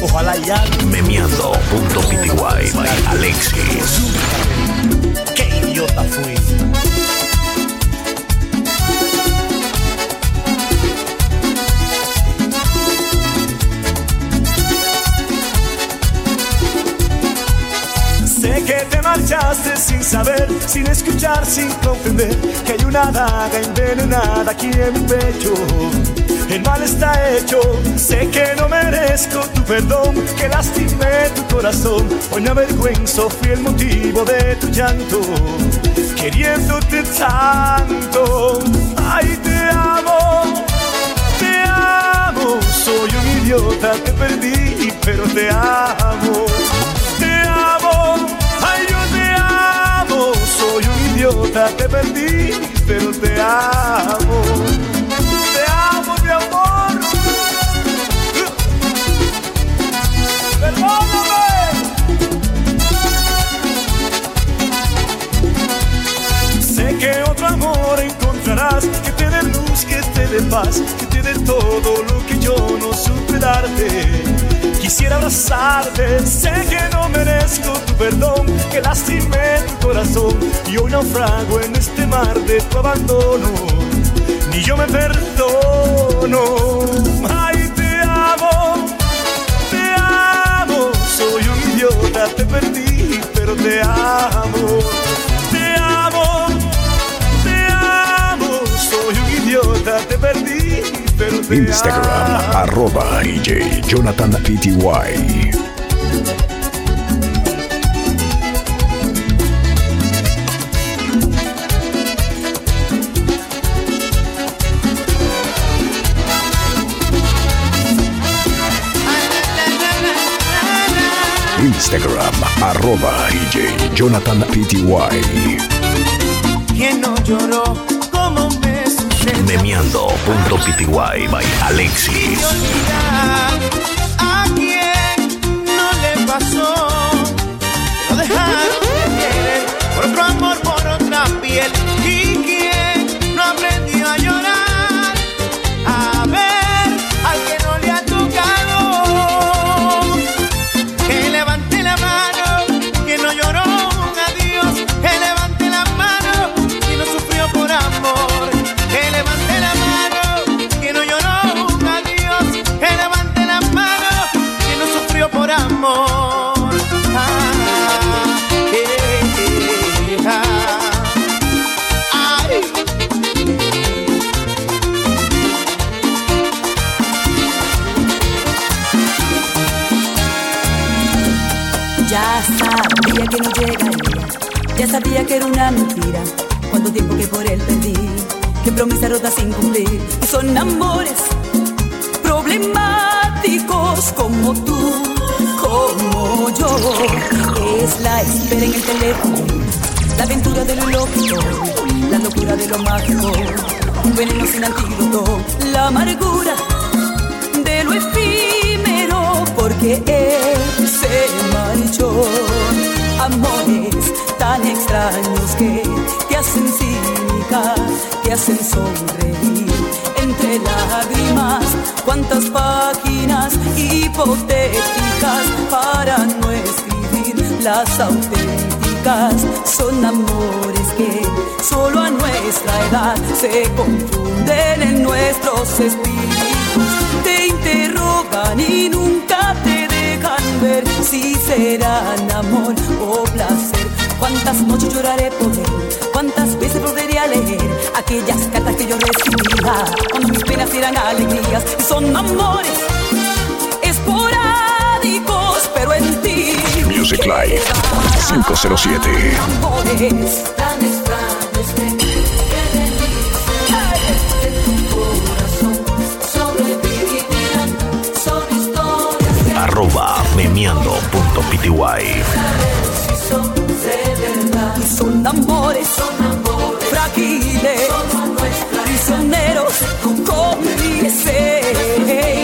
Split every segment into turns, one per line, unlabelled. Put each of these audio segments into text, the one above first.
Ojalá ya.
Memeando.pty by Alexis.
Qué idiota fui. Sé que te marchaste sin saber, sin escuchar, sin comprender que hay una daga envenenada aquí en mi pecho. El mal está hecho, sé que no merezco tu perdón, que lastimé tu corazón. Hoy me avergüenzo, fui el motivo de tu llanto, queriéndote tanto. Ay, te amo, te amo, soy un idiota, te perdí, pero te amo. Te amo, ay, yo te amo, soy un idiota, te perdí, pero te amo. Perdóname. Sé que otro amor encontrarás que te dé luz, que te dé paz, que te dé todo lo que yo no supe darte. Quisiera abrazarte, sé que no merezco tu perdón, que lastimé tu corazón y hoy naufrago en este mar de tu abandono. Ni yo me perdono. Te perdí, pero te amo. Te amo, te amo, soy un idiota, te perdí, pero te
Instagram,
amo.
arroba DJ Jonathan PTY. Instagram, arroba DJ Jonathan PTY.
¿Quién no lloró como me sucedió?
Memeando.pty by Alexis.
a quien no le pasó. Lo dejaron de querer por otro amor, por otra piel. La
el teléfono, la aventura de lo lógico, la locura de lo mágico. Un veneno sin antídoto, la amargura de lo efímero porque él se marchó. Amores tan extraños que te hacen cínica, te hacen sonreír entre lágrimas. Cuántas páginas hipotéticas para escribir las auténticas. Son amores que solo a nuestra edad se confunden en nuestros espíritus. Te interrogan y nunca te dejan ver si serán amor o placer. Cuántas noches lloraré por él, cuántas veces volveré a leer aquellas cartas que yo recibía cuando mis penas eran alegrías. Y son amores esporádicos, pero en ti.
Music Live 507.
Amores tan extraños que qué delicia de tu corazón sobrevivirán. Son historias que
Arroba memeando.pty.
Y son amores, son amores frágiles, prisioneros cómplices. Son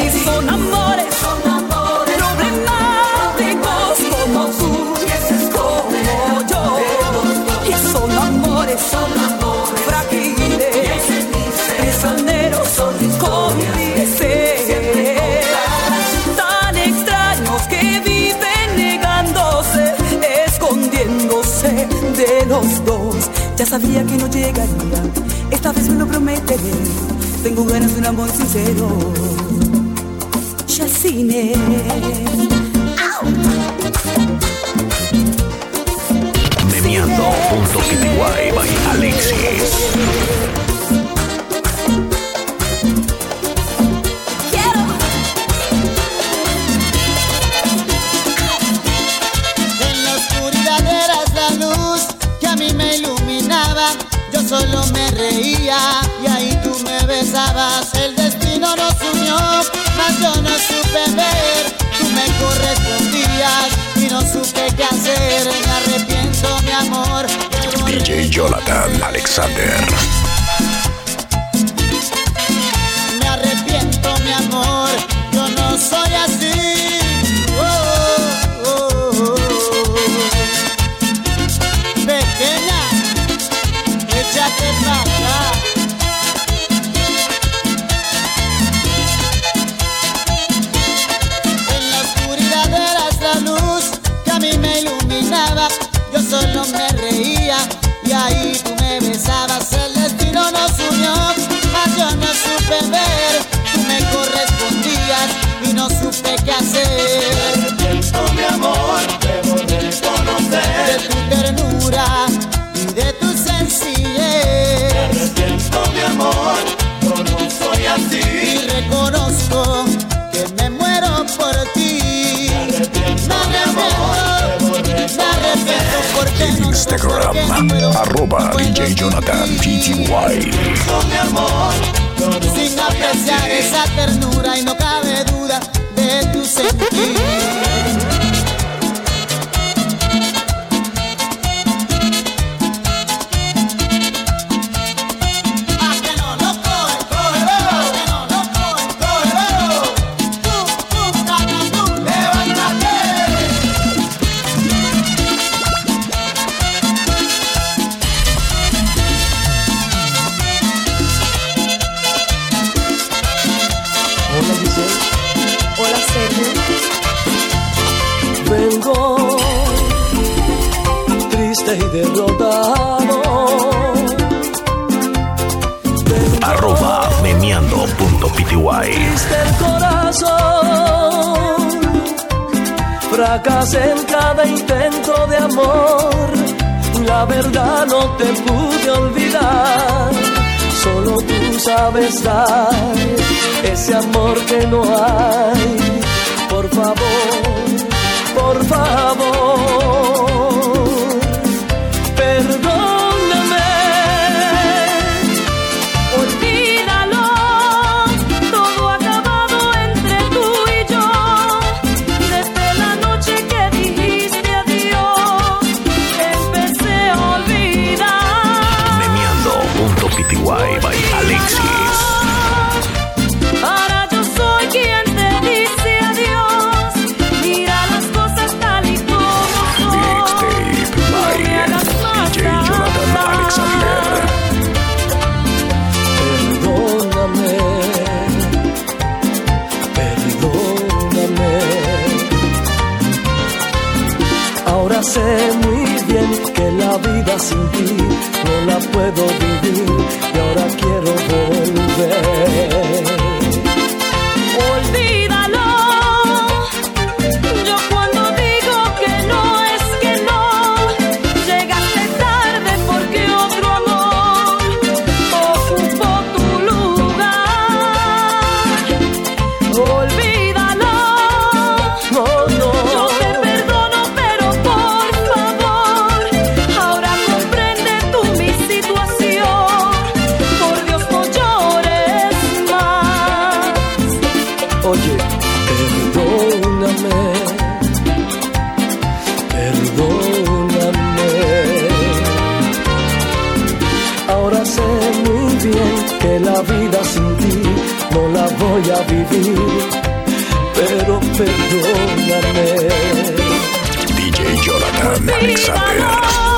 sabía que no llegaría, esta vez me lo prometeré. Tengo ganas de un amor sincero. Chacine.
Meneando.pty by Alexis.
Solo me reía y ahí tú me besabas. El destino nos unió, mas yo no supe ver. Tú me correspondías y no supe qué hacer. Me arrepiento, mi amor.
DJ Jonathan Alexander.
Me arrepiento, mi amor. Yo no soy así. Supe ver. Tú me correspondías y no supe qué hacer.
Siento mi amor, debo reconocer
De tu ternura y de tu sencillez.
Arrepiento mi amor, yo no soy
Y
así
reconozco que me muero por ti.
Arrepiento
Me
mi amor, debo
me porque no
Instagram,
no
arroba DJ Jonathan
vivir Sin apreciar esa ternura y no cabe duda de tu sentir.
Fracasé en cada intento de amor. La verdad no te pude olvidar. Solo tú sabes dar ese amor que no hay. Por favor, por favor, puedo vivir voy a vivir, pero perdóname.
DJ Jonathan Alexander.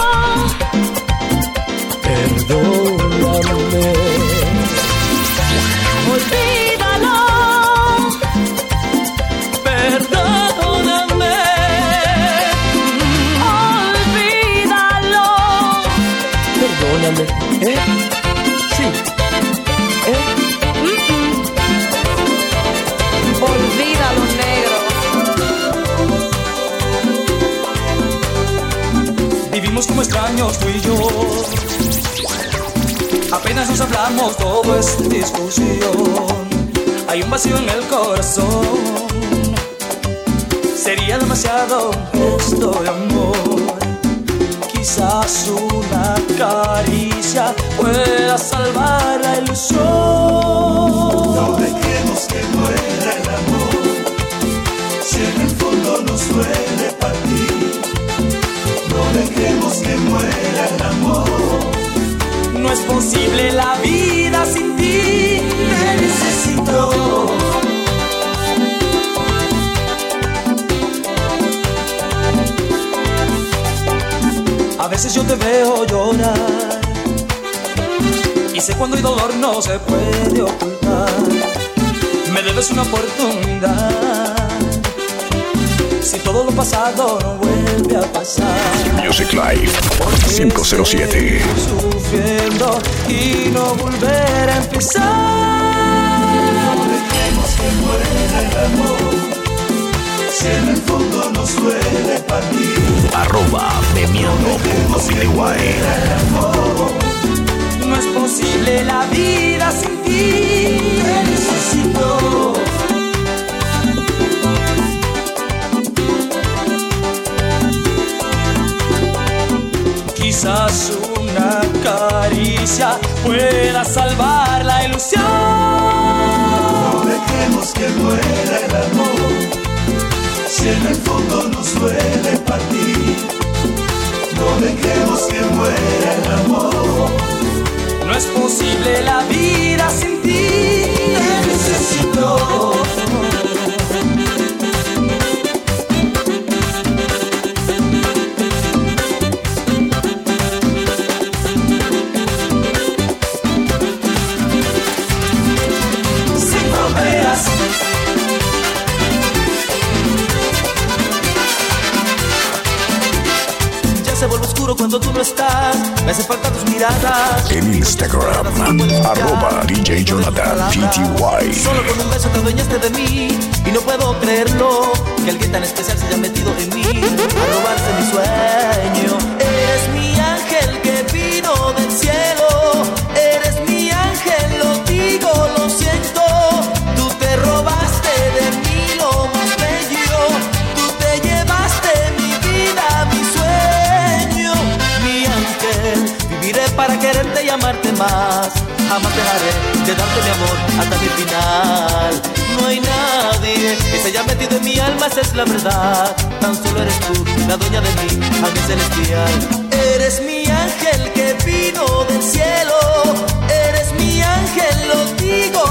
Años tú y yo. Apenas nos hablamos, todo es discusión. Hay un vacío en el corazón. Sería demasiado esto de amor. Quizás una caricia pueda salvar la ilusión.
Que muera el amor. No
es posible la vida sin ti. Te necesito. A veces yo te veo llorar y sé cuando hay dolor no se puede ocultar. Me debes una oportunidad. Si todo lo pasado no vuelve a pasar.
Music Live
Porque
507.
seguir Sufriendo y no volver a empezar.
Dejemos que muera el amor, si en el fondo nos duele partir.
Arroba memeando.pty.
No es posible la vida sin ti. Te necesito. Quizás una caricia pueda salvar la ilusión.
No dejemos que muera el amor, si en el fondo nos duele partir. No dejemos que muera el amor,
No es posible la vida sin ti. Te necesito. Cuando tú no estás. Me hace falta tus miradas.
En Instagram, arroba DJ Jonathan PTY.
Solo con un beso te adueñaste de mí y no puedo creerlo que alguien tan especial se haya metido en mí a robarse mi sueño. Amarte más. Jamás dejaré de darte mi amor hasta mi final. No hay nadie que se haya metido en mi alma, esa es la verdad. Tan solo eres tú, la dueña de mí, ángel celestial. Eres mi ángel que vino del cielo. Eres mi ángel, lo digo,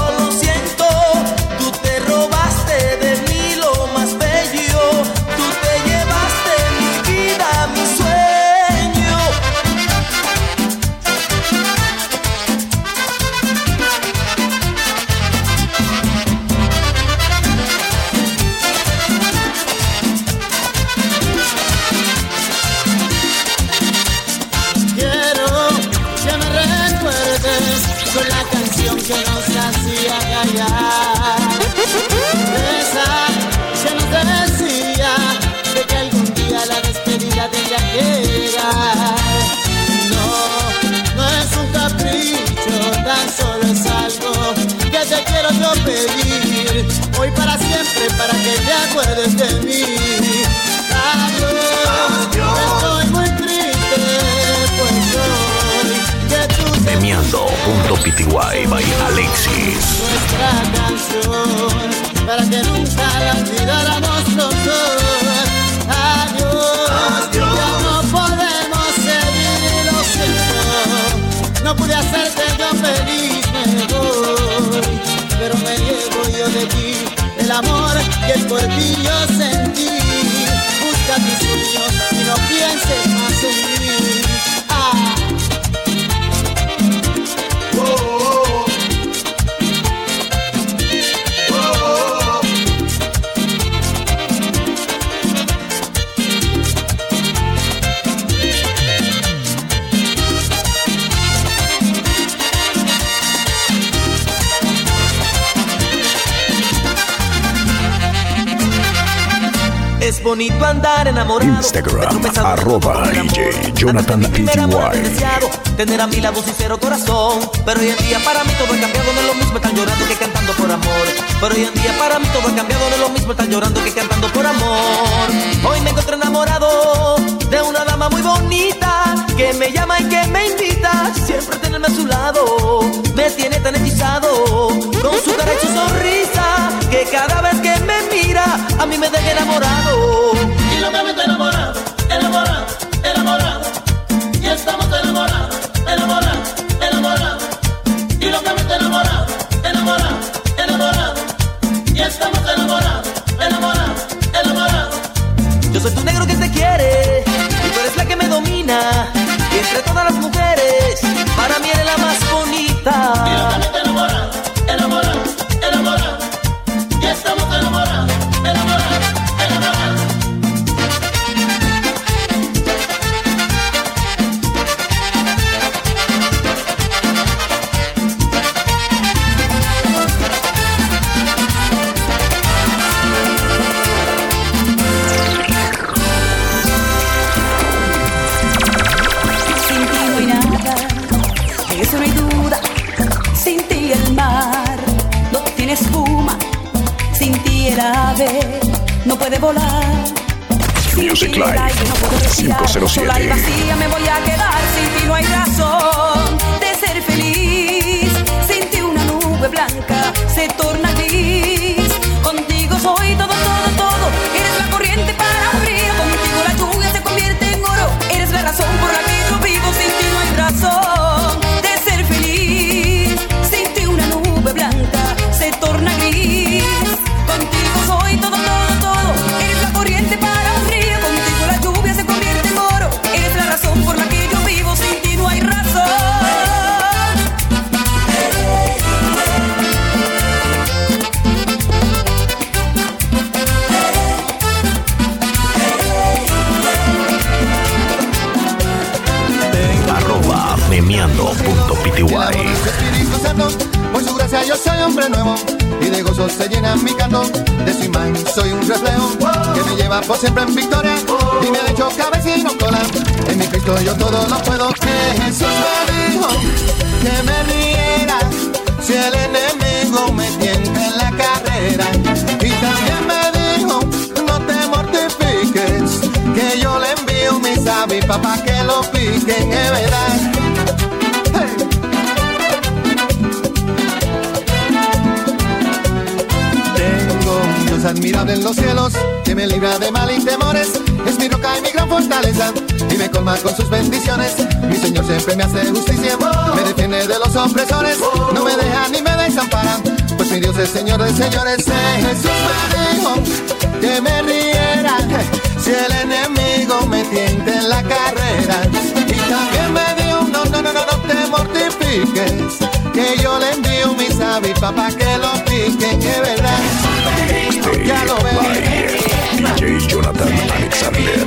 llegar. No, no es un capricho, tan solo es algo que te quiero yo pedir. Hoy para siempre, para que te acuerdes de mí. Adiós, estoy muy triste, pues hoy que tú te
Memeando.pty by Alexis.
nuestra canción para que nunca la olvidáramos por ti.
Bonito andar enamorado.
Instagram, arroba DJ Jonathan PTY.
Tener a mi lado sincero corazón. Pero hoy en día para mí todo ha cambiado, no es lo mismo están llorando que cantando por amor. Pero hoy en día para mí todo ha cambiado, no es lo mismo están llorando que cantando por amor. Hoy me encuentro enamorado de una dama muy bonita que me llama y que me invita siempre a tenerme a su lado. Me tiene tan hechizado con su cara y su sonrisa que cada vez que me a mí me deja enamorado.
Por
siempre siempre me hace justicia, me defiende de los opresores, no me deja ni me desampara. Pues mi Dios es Señor de señores, Eh, Jesús me dijo que me riera si el enemigo me tiente en la carrera. Y también me dijo, no, no, no, no, no te mortifiques, que yo le envío mis avis papá que lo piquen, que verdad. Ya lo ven.
DJ Jonathan Alexander.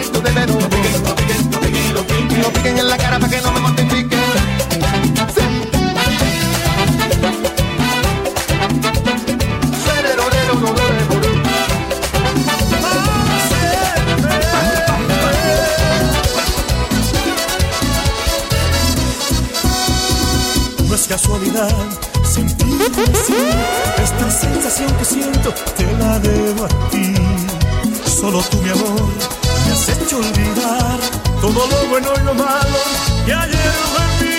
Y tú debes un Y lo piquen en la cara para que no me mortifiquen.
No es casualidad Esta sensación que siento te la debo a ti. Solo tú, mi amor, me has hecho olvidar todo lo bueno y lo malo que ayer mí.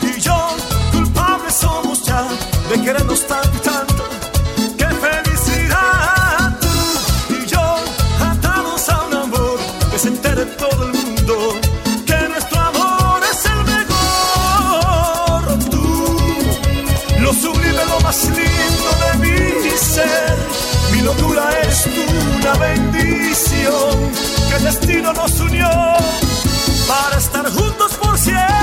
Tú y yo, culpables somos ya de querernos tanto la bendición que el destino nos unió para estar juntos por siempre.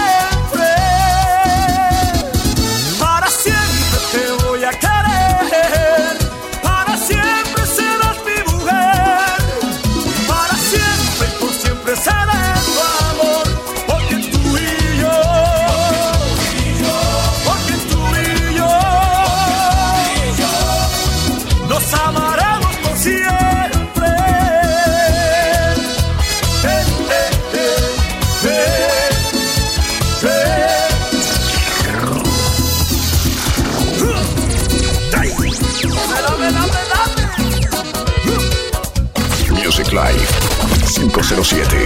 507.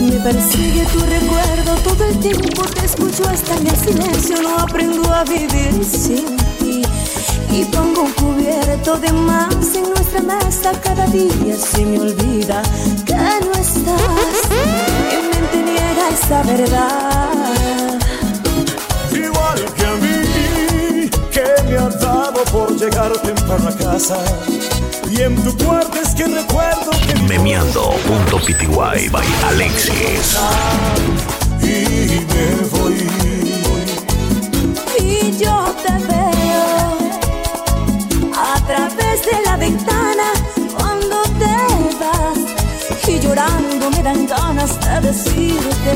Me persigue tu recuerdo todo el tiempo, te escucho hasta en el silencio, no aprendo a vivir sin ti. Y pongo un cubierto de más en nuestra mesa, cada día se me olvida que no estás. Mi mente niega esa verdad.
Por llegar temprano a casa. Y en tu cuarto es que recuerdo que
Memeando.pty by Alexis.
y me voy.
Y yo te veo a través de la ventana cuando te vas. Y llorando me dan ganas de decirte,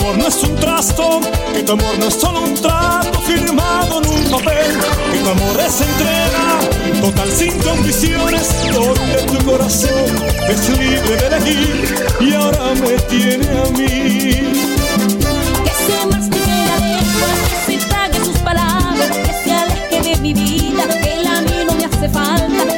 amor
no
es un trasto, que tu amor no es solo un trato firmado en un papel, que tu amor es entrega, total sin condiciones, donde tu corazón es libre de elegir y ahora me tiene a mí.
que se la lengua, que se trague sus palabras, que se aleje de mi vida, que él a mí no me hace falta,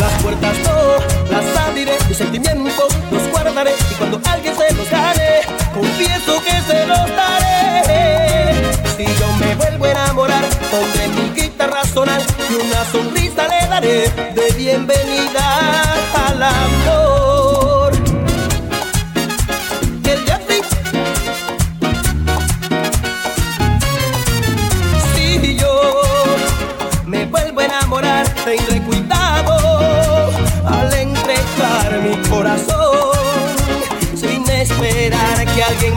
Las puertas no las abriré, mis sentimientos los guardaré y cuando alguien se los gane, confieso que se los daré. Si yo me vuelvo a enamorar, pondré mi guitarra sonar y una sonrisa le daré de bienvenida al amor.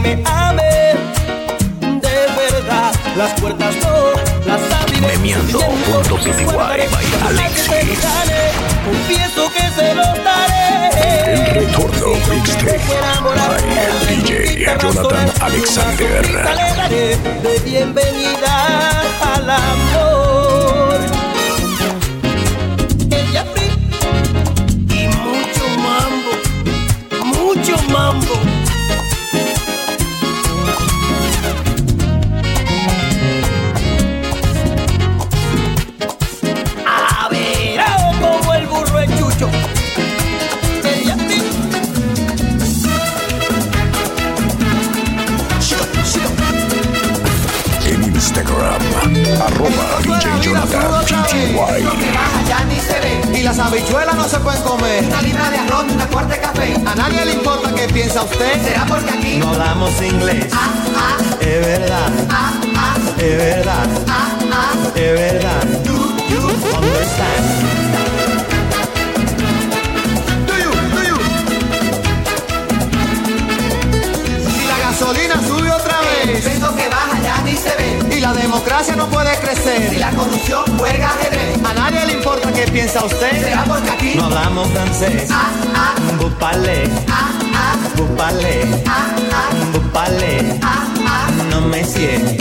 Me ame. De verdad, las puertas no las abriré. Confieso que se los daré.
El retorno mixtape by DJ Jonathan Alexander.
Le daré de bienvenida al amor.
DJ Jonathan PTY.
ya ni se ve. Y las habichuelas no se pueden comer. Una libra de arroz, una cuarta de café. A nadie le importa qué piensa usted. Será porque aquí
No hablamos inglés. Es verdad. Es verdad. Es verdad. Understand.
Do you, do you? Si la gasolina sube otra vez.
Eso que baja se ve.
Y la democracia no puede crecer.
Si la corrupción juega ajedrez.
A nadie le importa qué piensa usted.
Será porque aquí.
No hablamos francés. Vous parlez. Vous parlez. Vous parlez. No me sigue.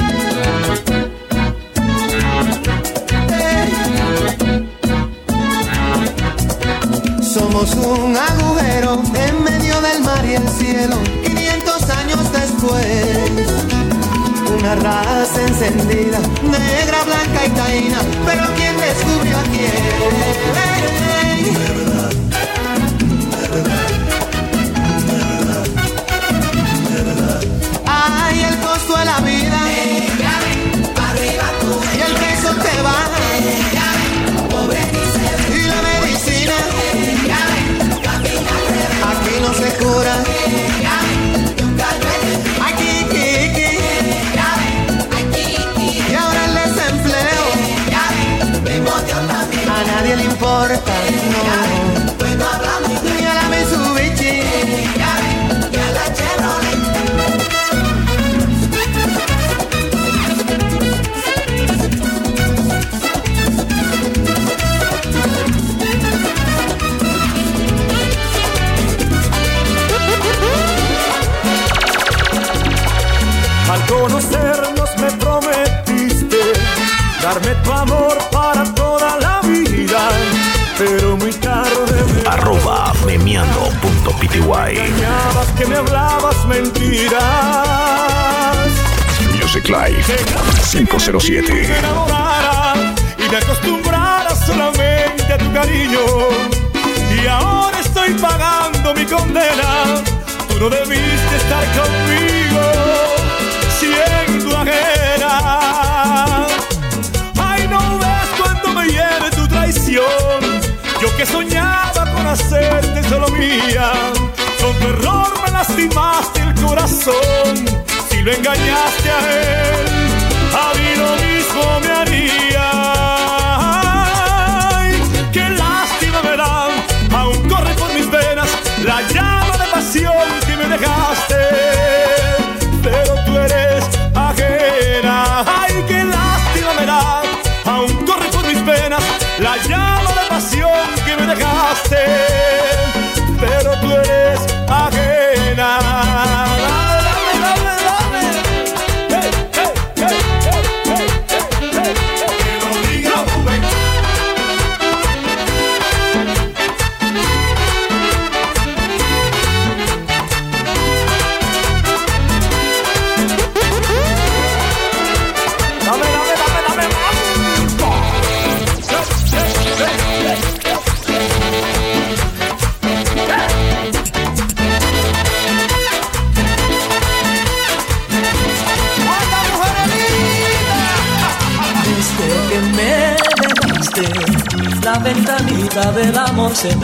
Somos un agujero en medio del mar y el cielo. 500 años después. Una raza encendida, negra, blanca y taína. Pero ¿quién descubrió a quién? Ay, el costo de la vida. Nadie le importa. No. Ni a la.
Al conocernos me prometiste darme tu amor
memeando.pty.
engañabas que me hablabas mentiras.
Music Live
Que me
507.
enamorara y me acostumbrara solamente a tu cariño. Y ahora estoy pagando mi condena. Tú no debiste estar conmigo, siendo ajena. Ay, no ves cuando me hiere tu traición. Yo que soñaba con hacerte solo mía. Con tu error me lastimaste el corazón. Si lo engañaste a él, a mí lo mismo me haría. Ay, qué lástima me da. Aún corre por mis venas la llama de pasión que me dejaste.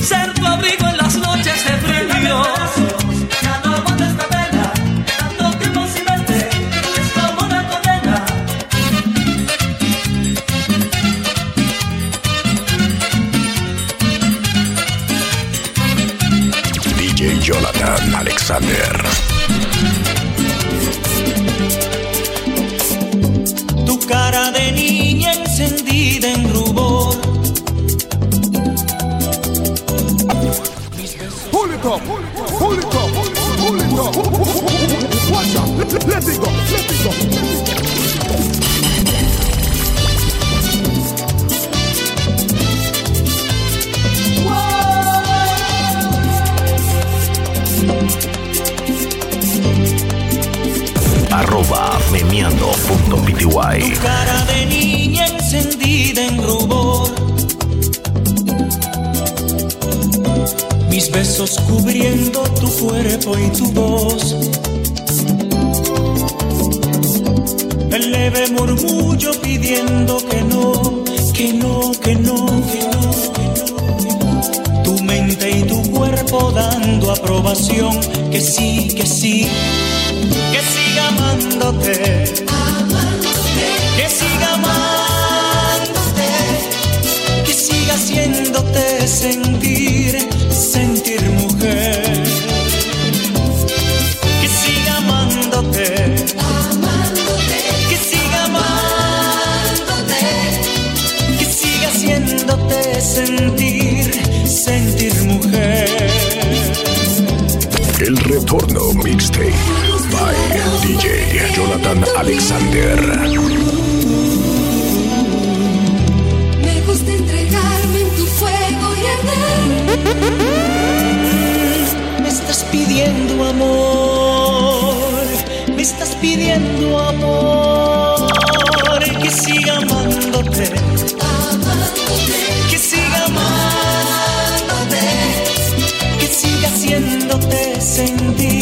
ser tu abrigo
sí, que sí, que siga amándote, amándote que siga amándote, que siga haciéndote sentir
Porno Mixtape by DJ Jonathan Alexander.
Me gusta entregarme en tu fuego y arder.
Me estás pidiendo amor, me estás pidiendo amor, que siga amándote, que siga amándote, que siga siéndote.
sentí.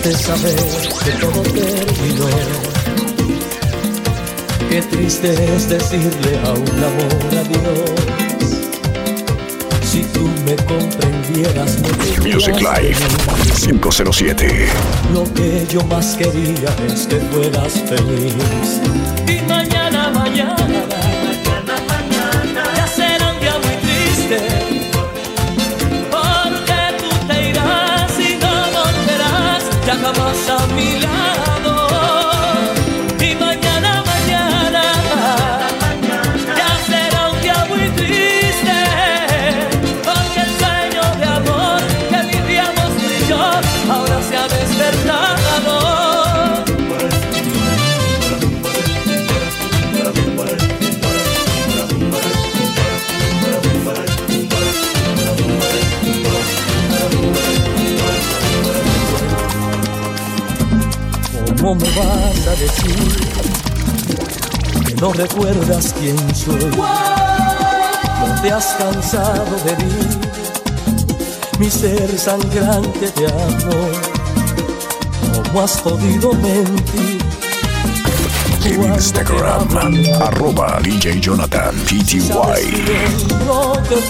triste saber que todo terminó. Qué triste es decirle a un amor adiós. Si tú me comprendieras, no
Music
Life
507.
Lo que yo más quería es que fueras feliz. Volverás ya jamás a mi lado. ¿Cómo me vas a decir que no recuerdas quién soy? No te has cansado de mí, mi ser sangrante de amor. ¿Cómo has podido mentir?
En Instagram, arroba DJ Jonathan PTY.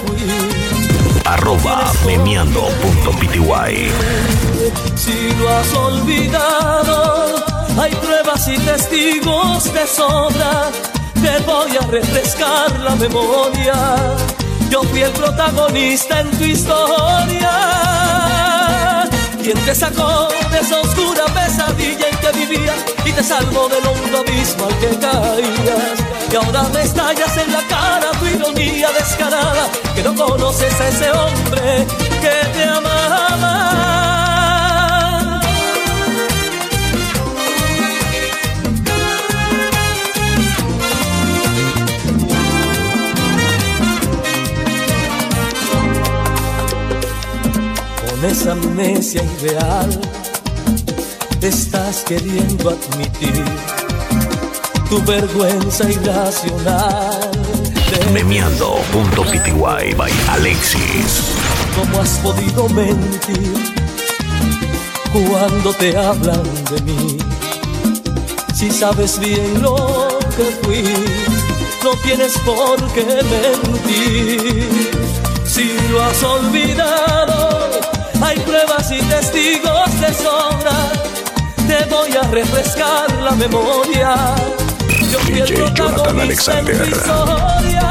fui.
Arroba memeando.pty.
Si lo has olvidado, hay pruebas y testigos de sobra. Te voy a refrescar la memoria. Yo fui el protagonista en tu historia. Quien te sacó de esa oscura pesadilla en que vivías y te salvó del hondo abismo al que caías. Y ahora me estallas en la cara tu ironía descarada, que no conoces a ese hombre que te amaba. Con esa amnesia ideal estás queriendo admitir tu vergüenza irracional.
Memeando.pty by Alexis.
¿Cómo has podido mentir cuando te hablan de mí? Si sabes bien lo que fui, no tienes por qué mentir. Si lo has olvidado, hay pruebas y testigos de sobra. Te voy a refrescar la memoria. Yo fui el
DJ
protagonista en tu historia.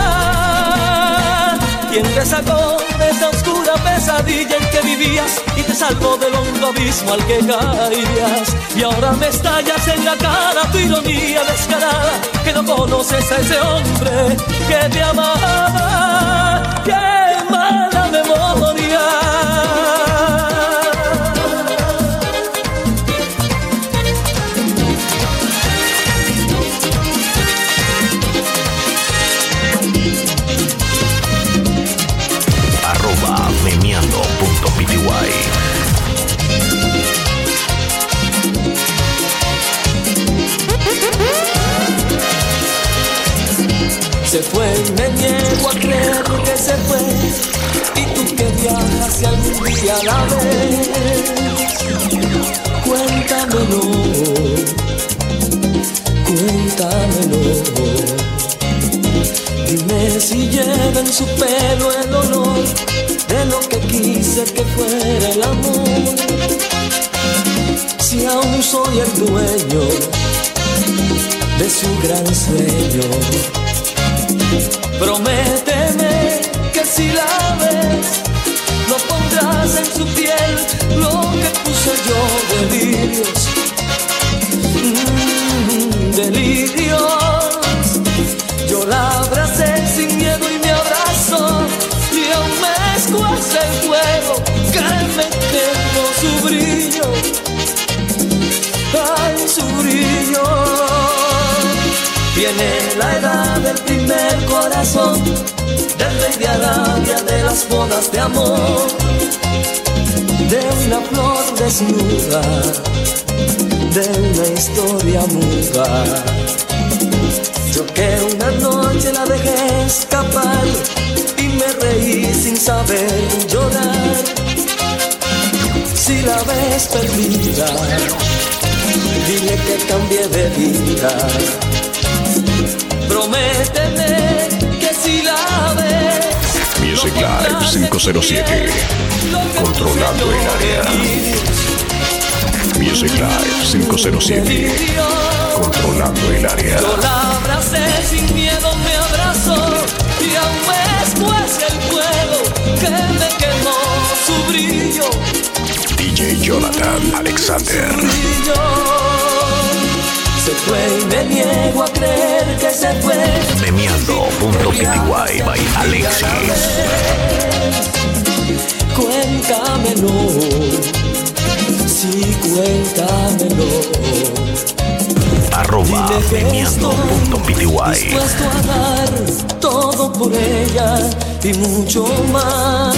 Quien te sacó de esa oscura pesadilla en que vivías y te salvó del hondo abismo al que caías. Y ahora me estallas en la cara tu ironía descarada, que no conoces a ese hombre que te amaba. ¡Qué mala memoria! Me niego a creer que se fue. Y tú que viajas si algún día la ves. Cuéntamelo Cuéntamelo. Dime si lleva en su pelo el olor De lo que quise que fuera el amor. Si aún soy el dueño de su gran sueño Prométeme Viene la edad del primer corazón, del rey de Arabia, de las bodas de amor, de una flor desnuda, de una historia muda. Yo que una noche la dejé escapar y me reí sin saber llorar. Si la ves perdida, dile que cambié de vida. Prométeme que si la ves,
Music Live Live 507. Controlando el área. Music Live 507. Controlando el área.
Yo la abracé sin miedo, me abrazó y aún después el fuego que me quemó su brillo,
DJ Jonathan Alexander.
Se fue y me niego a creer que se fue.
Memeando.pty by Alexis.
Cuéntamelo, sí, cuéntamelo.
Arroba memeando.pty.
Dispuesto a dar todo por ella y mucho más.